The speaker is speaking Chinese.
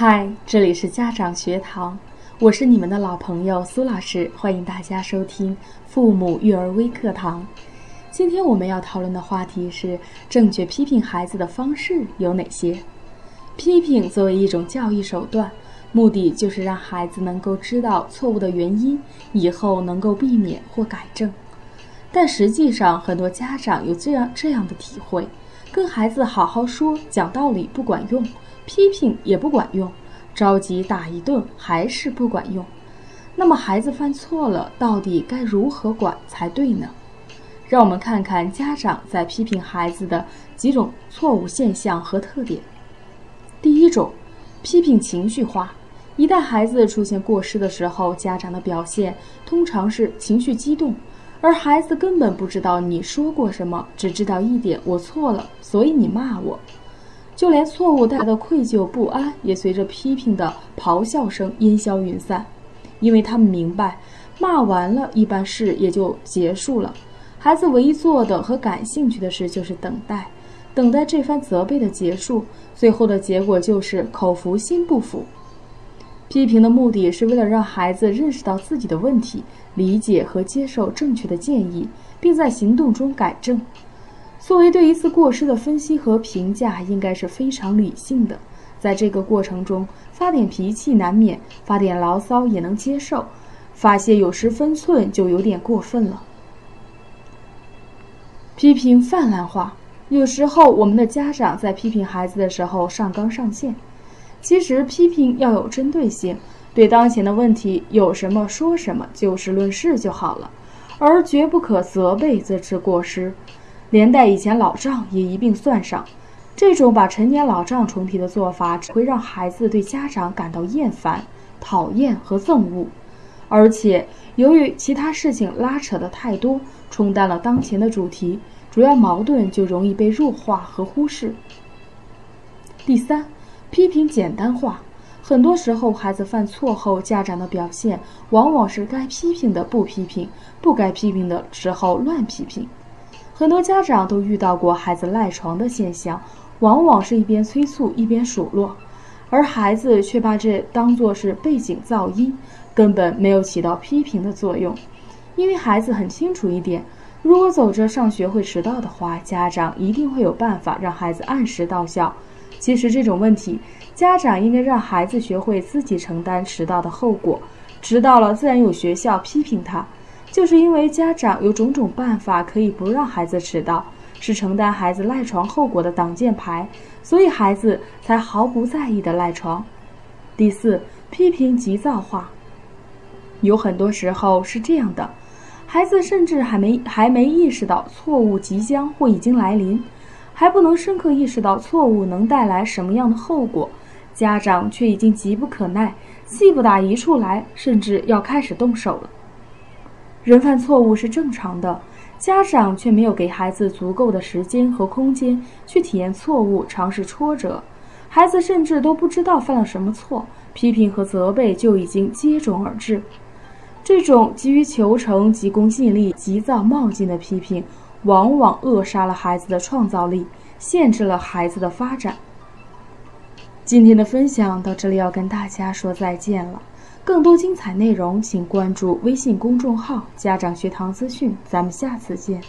嗨，这里是家长学堂，我是你们的老朋友苏老师，欢迎大家收听父母育儿微课堂。今天我们要讨论的话题是正确批评孩子的方式有哪些？批评作为一种教育手段，目的就是让孩子能够知道错误的原因，以后能够避免或改正。但实际上，很多家长有这样这样的体会：跟孩子好好说、讲道理不管用。批评也不管用，着急打一顿还是不管用。那么孩子犯错了，到底该如何管才对呢？让我们看看家长在批评孩子的几种错误现象和特点。第一种，批评情绪化。一旦孩子出现过失的时候，家长的表现通常是情绪激动，而孩子根本不知道你说过什么，只知道一点：我错了，所以你骂我。就连错误带来的愧疚不安，也随着批评的咆哮声烟消云散，因为他们明白，骂完了，一般事也就结束了。孩子唯一做的和感兴趣的事就是等待，等待这番责备的结束。最后的结果就是口服心不服。批评的目的是为了让孩子认识到自己的问题，理解和接受正确的建议，并在行动中改正。作为对一次过失的分析和评价，应该是非常理性的。在这个过程中，发点脾气难免，发点牢骚也能接受，发泄有失分寸就有点过分了。批评泛滥化，有时候我们的家长在批评孩子的时候上纲上线。其实批评要有针对性，对当前的问题有什么说什么，就事论事就好了，而绝不可责备这次过失。连带以前老账也一并算上，这种把陈年老账重提的做法，只会让孩子对家长感到厌烦、讨厌和憎恶，而且由于其他事情拉扯的太多，冲淡了当前的主题，主要矛盾就容易被弱化和忽视。第三，批评简单化，很多时候孩子犯错后，家长的表现往往是该批评的不批评，不该批评的时候乱批评。很多家长都遇到过孩子赖床的现象，往往是一边催促一边数落，而孩子却把这当作是背景噪音，根本没有起到批评的作用。因为孩子很清楚一点，如果走着上学会迟到的话，家长一定会有办法让孩子按时到校。其实这种问题，家长应该让孩子学会自己承担迟到的后果，迟到了自然有学校批评他。就是因为家长有种种办法可以不让孩子迟到，是承担孩子赖床后果的挡箭牌，所以孩子才毫不在意的赖床。第四，批评急躁化，有很多时候是这样的，孩子甚至还没还没意识到错误即将或已经来临，还不能深刻意识到错误能带来什么样的后果，家长却已经急不可耐，气不打一处来，甚至要开始动手了。人犯错误是正常的，家长却没有给孩子足够的时间和空间去体验错误、尝试挫折，孩子甚至都不知道犯了什么错，批评和责备就已经接踵而至。这种急于求成、急功近利、急躁冒进的批评，往往扼杀了孩子的创造力，限制了孩子的发展。今天的分享到这里，要跟大家说再见了。更多精彩内容，请关注微信公众号“家长学堂资讯”。咱们下次见。